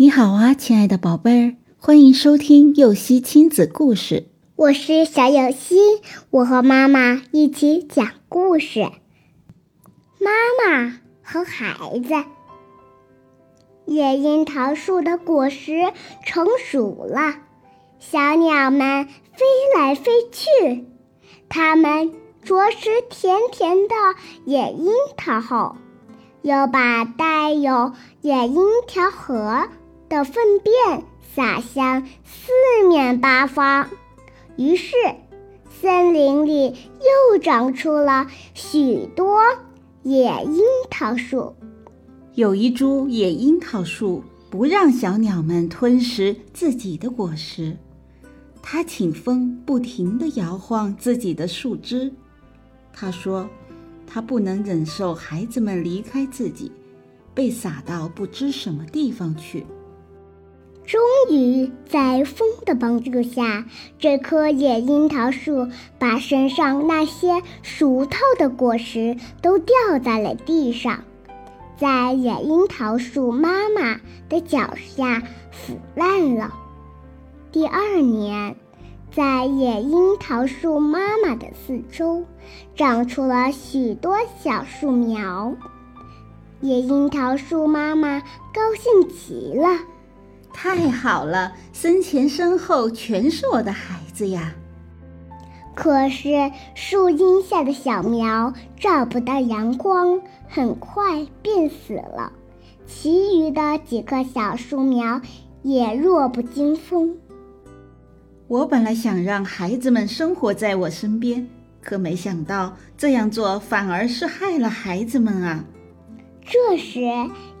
你好啊，亲爱的宝贝儿，欢迎收听幼熙亲子故事。我是小幼熙，我和妈妈一起讲故事。妈妈和孩子，野樱桃树的果实成熟了，小鸟们飞来飞去，它们啄食甜甜的野樱桃后，又把带有野樱桃核。的粪便洒向四面八方，于是森林里又长出了许多野樱桃树。有一株野樱桃树不让小鸟们吞食自己的果实，它请风不停地摇晃自己的树枝。他说：“他不能忍受孩子们离开自己，被撒到不知什么地方去。”终于在风的帮助下，这棵野樱桃树把身上那些熟透的果实都掉在了地上，在野樱桃树妈妈的脚下腐烂了。第二年，在野樱桃树妈妈的四周长出了许多小树苗，野樱桃树妈妈高兴极了。太好了，生前身后全是我的孩子呀！可是树荫下的小苗照不到阳光，很快便死了。其余的几棵小树苗也弱不禁风。我本来想让孩子们生活在我身边，可没想到这样做反而是害了孩子们啊！这时，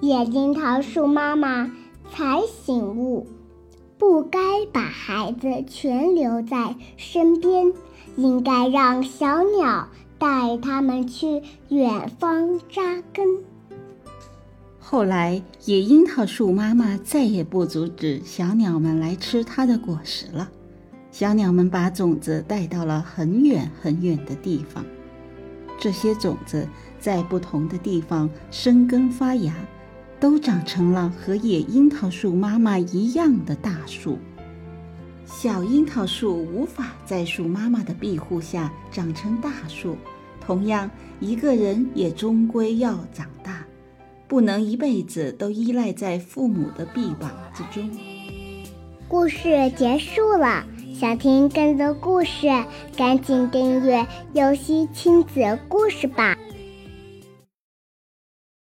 野樱桃树妈妈。才醒悟，不该把孩子全留在身边，应该让小鸟带他们去远方扎根。后来，野樱桃树妈妈再也不阻止小鸟们来吃它的果实了。小鸟们把种子带到了很远很远的地方，这些种子在不同的地方生根发芽。都长成了和野樱桃树妈妈一样的大树。小樱桃树无法在树妈妈的庇护下长成大树，同样，一个人也终归要长大，不能一辈子都依赖在父母的臂膀之中。故事结束了，想听更多故事，赶紧订阅“游戏亲子故事”吧。